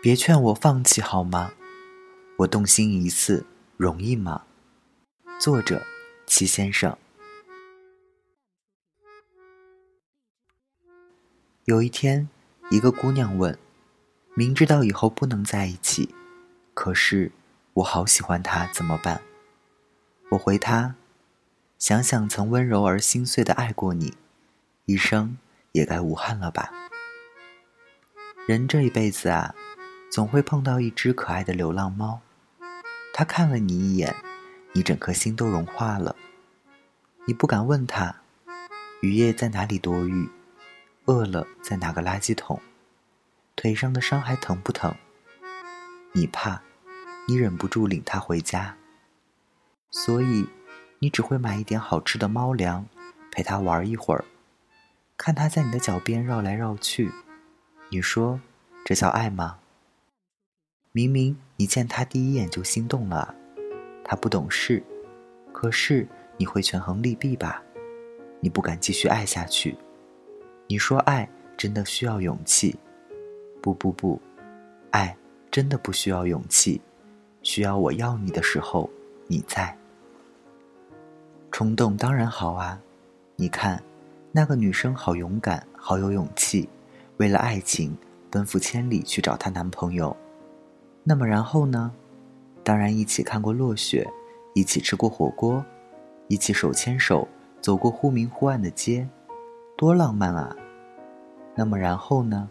别劝我放弃好吗？我动心一次容易吗？作者：齐先生。有一天，一个姑娘问：“明知道以后不能在一起，可是我好喜欢他，怎么办？”我回她：“想想曾温柔而心碎的爱过你，一生也该无憾了吧。”人这一辈子啊。总会碰到一只可爱的流浪猫，它看了你一眼，你整颗心都融化了。你不敢问它，雨夜在哪里躲雨，饿了在哪个垃圾桶，腿上的伤还疼不疼？你怕，你忍不住领它回家，所以你只会买一点好吃的猫粮，陪它玩一会儿，看它在你的脚边绕来绕去。你说，这叫爱吗？明明你见他第一眼就心动了，他不懂事，可是你会权衡利弊吧？你不敢继续爱下去。你说爱真的需要勇气？不不不，爱真的不需要勇气，需要我要你的时候你在。冲动当然好啊，你看，那个女生好勇敢，好有勇气，为了爱情奔赴千里去找她男朋友。那么然后呢？当然一起看过落雪，一起吃过火锅，一起手牵手走过忽明忽暗的街，多浪漫啊！那么然后呢？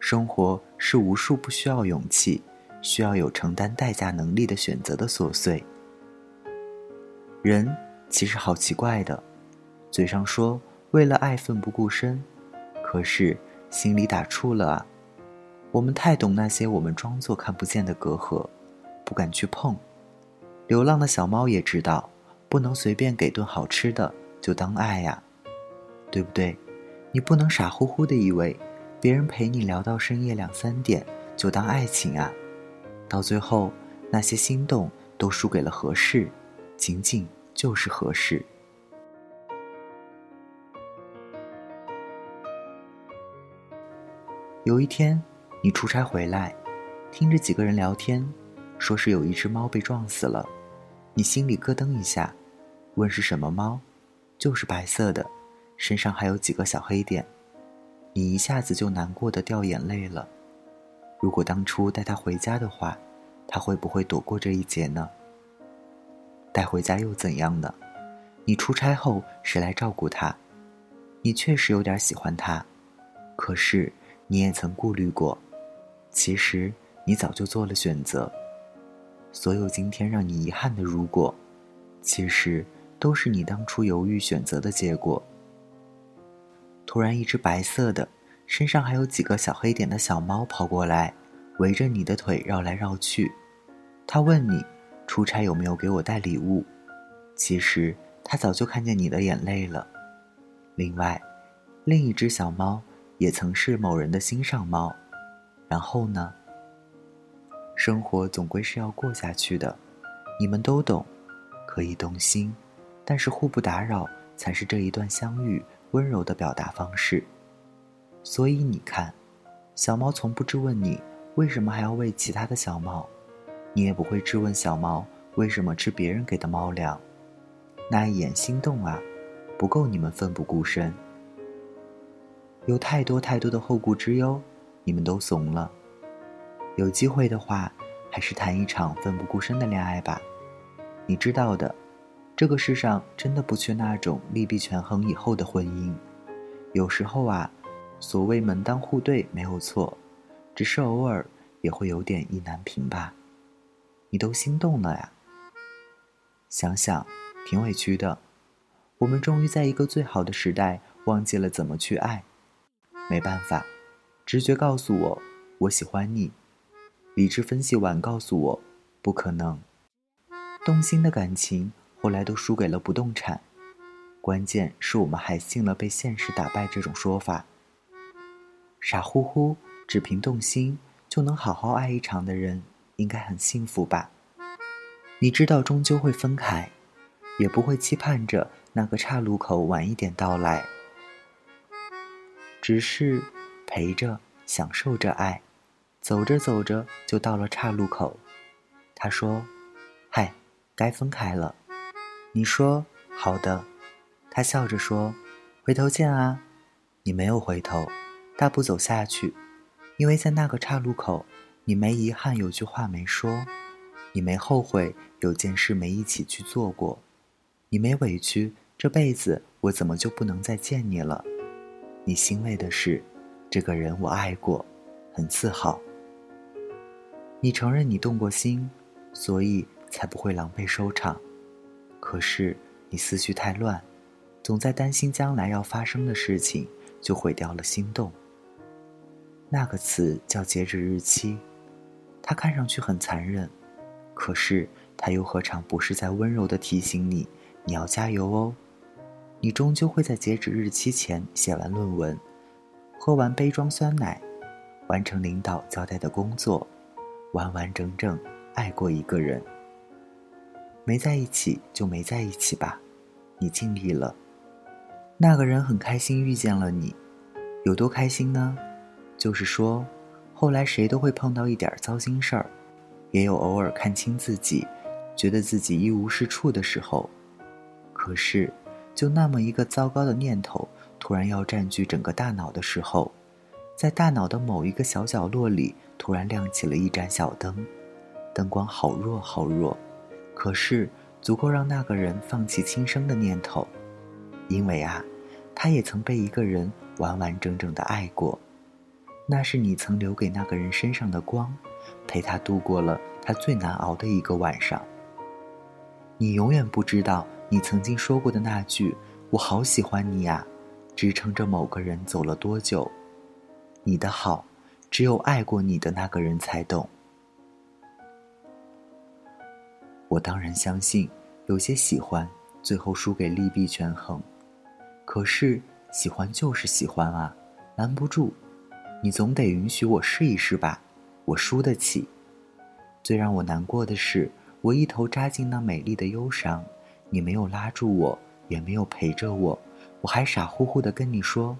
生活是无数不需要勇气、需要有承担代价能力的选择的琐碎。人其实好奇怪的，嘴上说为了爱奋不顾身，可是心里打怵了啊！我们太懂那些我们装作看不见的隔阂，不敢去碰。流浪的小猫也知道，不能随便给顿好吃的就当爱呀，对不对？你不能傻乎乎的以为，别人陪你聊到深夜两三点就当爱情啊，到最后那些心动都输给了合适，仅仅就是合适。有一天。你出差回来，听着几个人聊天，说是有一只猫被撞死了，你心里咯噔一下，问是什么猫，就是白色的，身上还有几个小黑点，你一下子就难过的掉眼泪了。如果当初带它回家的话，它会不会躲过这一劫呢？带回家又怎样呢？你出差后谁来照顾它？你确实有点喜欢它，可是你也曾顾虑过。其实你早就做了选择，所有今天让你遗憾的如果，其实都是你当初犹豫选择的结果。突然，一只白色的，身上还有几个小黑点的小猫跑过来，围着你的腿绕来绕去。它问你，出差有没有给我带礼物？其实它早就看见你的眼泪了。另外，另一只小猫也曾是某人的心上猫。然后呢？生活总归是要过下去的，你们都懂，可以动心，但是互不打扰才是这一段相遇温柔的表达方式。所以你看，小猫从不质问你为什么还要喂其他的小猫，你也不会质问小猫为什么吃别人给的猫粮。那一眼心动啊，不够你们奋不顾身，有太多太多的后顾之忧。你们都怂了，有机会的话，还是谈一场奋不顾身的恋爱吧。你知道的，这个世上真的不缺那种利弊权衡以后的婚姻。有时候啊，所谓门当户对没有错，只是偶尔也会有点意难平吧。你都心动了呀？想想，挺委屈的。我们终于在一个最好的时代，忘记了怎么去爱。没办法。直觉告诉我，我喜欢你；理智分析完告诉我，不可能。动心的感情后来都输给了不动产，关键是我们还信了被现实打败这种说法。傻乎乎只凭动心就能好好爱一场的人，应该很幸福吧？你知道终究会分开，也不会期盼着那个岔路口晚一点到来，只是。陪着，享受着爱，走着走着就到了岔路口。他说：“嗨，该分开了。”你说：“好的。”他笑着说：“回头见啊。”你没有回头，大步走下去，因为在那个岔路口，你没遗憾有句话没说，你没后悔有件事没一起去做过，你没委屈这辈子我怎么就不能再见你了？你欣慰的是，这个人我爱过，很自豪。你承认你动过心，所以才不会狼狈收场。可是你思绪太乱，总在担心将来要发生的事情。就毁掉了心动。那个词叫截止日期，它看上去很残忍，可是它又何尝不是在温柔的提醒你，你要加油哦。你终究会在截止日期前写完论文，喝完杯装酸奶，完成领导交代的工作，完完整整爱过一个人。没在一起就没在一起吧，你尽力了。那个人很开心遇见了你，有多开心呢？就是说，后来谁都会碰到一点糟心事儿，也有偶尔看清自己，觉得自己一无是处的时候。可是，就那么一个糟糕的念头突然要占据整个大脑的时候，在大脑的某一个小角落里突然亮起了一盏小灯，灯光好弱好弱，可是足够让那个人放弃轻生的念头。因为啊，他也曾被一个人完完整整的爱过，那是你曾留给那个人身上的光，陪他度过了他最难熬的一个晚上。你永远不知道，你曾经说过的那句“我好喜欢你呀”，支撑着某个人走了多久。你的好，只有爱过你的那个人才懂。我当然相信，有些喜欢，最后输给利弊权衡。可是喜欢就是喜欢啊，拦不住。你总得允许我试一试吧，我输得起。最让我难过的是，我一头扎进那美丽的忧伤，你没有拉住我，也没有陪着我，我还傻乎乎的跟你说：“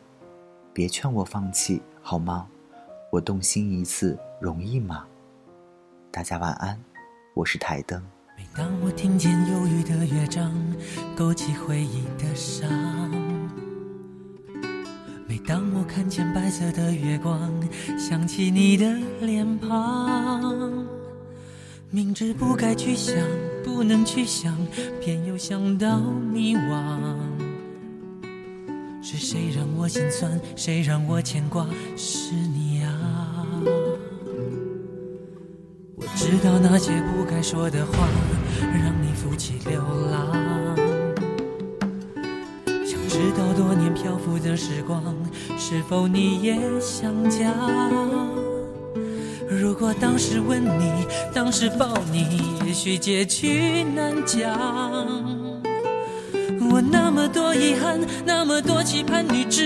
别劝我放弃，好吗？我动心一次容易吗？”大家晚安，我是台灯。每当我听见忧郁的乐章，勾起回忆的伤。每当我看见白色的月光，想起你的脸庞，明知不该去想，不能去想，偏又想到迷惘。谁让我心酸？谁让我牵挂？是你啊！我知道那些不该说的话，让你负气流浪。想知道多年漂浮的时光，是否你也想家？如果当时吻你，当时抱你，也许结局难讲。我那么多遗憾，那么多期盼，你知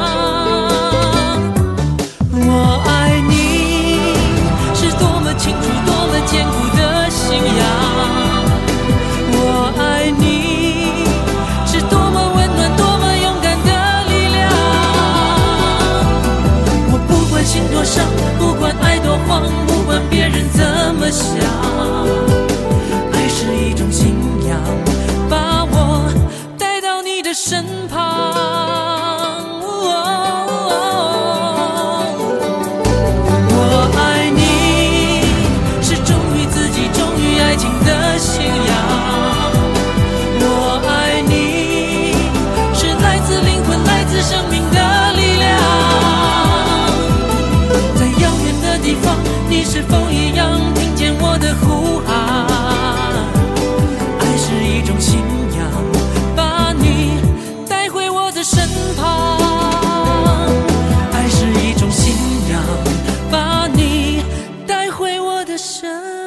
这声。